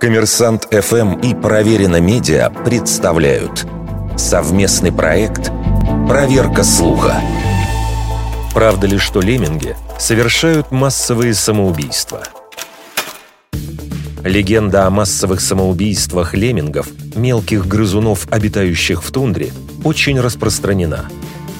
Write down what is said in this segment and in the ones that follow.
Коммерсант ФМ и Проверено Медиа представляют совместный проект «Проверка слуха». Правда ли, что лемминги совершают массовые самоубийства? Легенда о массовых самоубийствах леммингов, мелких грызунов, обитающих в тундре, очень распространена.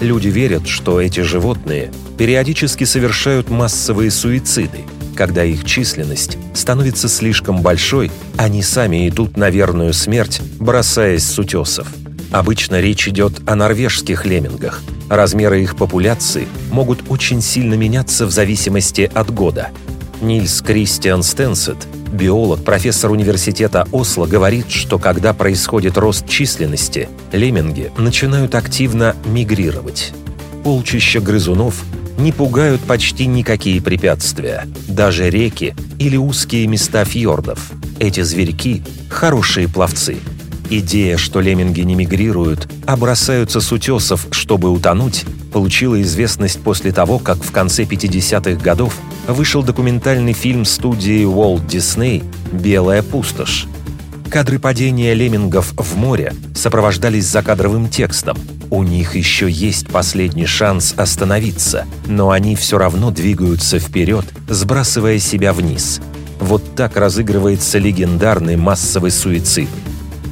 Люди верят, что эти животные периодически совершают массовые суициды – когда их численность становится слишком большой, они сами идут на верную смерть, бросаясь с утесов. Обычно речь идет о норвежских леммингах. Размеры их популяции могут очень сильно меняться в зависимости от года. Нильс Кристиан Стенсет, биолог, профессор университета Осло, говорит, что когда происходит рост численности, лемминги начинают активно мигрировать. Полчища грызунов не пугают почти никакие препятствия, даже реки или узкие места фьордов. Эти зверьки – хорошие пловцы. Идея, что лемминги не мигрируют, а бросаются с утесов, чтобы утонуть, получила известность после того, как в конце 50-х годов вышел документальный фильм студии Walt Disney «Белая пустошь». Кадры падения леммингов в море сопровождались закадровым текстом – у них еще есть последний шанс остановиться, но они все равно двигаются вперед, сбрасывая себя вниз. Вот так разыгрывается легендарный массовый суицид.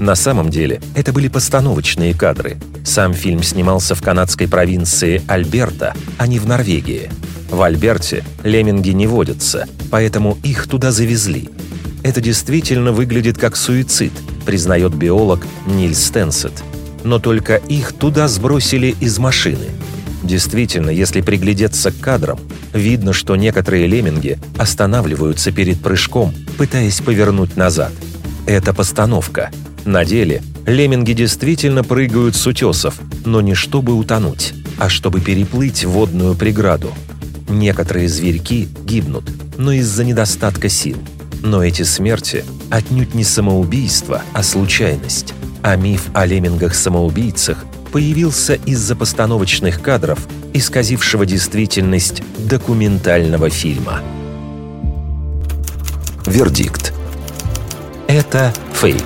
На самом деле, это были постановочные кадры. Сам фильм снимался в канадской провинции Альберта, а не в Норвегии. В Альберте лемминги не водятся, поэтому их туда завезли. Это действительно выглядит как суицид, признает биолог Нильс Стенсет но только их туда сбросили из машины. Действительно, если приглядеться к кадрам, видно, что некоторые лемминги останавливаются перед прыжком, пытаясь повернуть назад. Это постановка. На деле лемминги действительно прыгают с утесов, но не чтобы утонуть, а чтобы переплыть водную преграду. Некоторые зверьки гибнут, но из-за недостатка сил. Но эти смерти отнюдь не самоубийство, а случайность а миф о леммингах-самоубийцах появился из-за постановочных кадров, исказившего действительность документального фильма. Вердикт. Это фейк.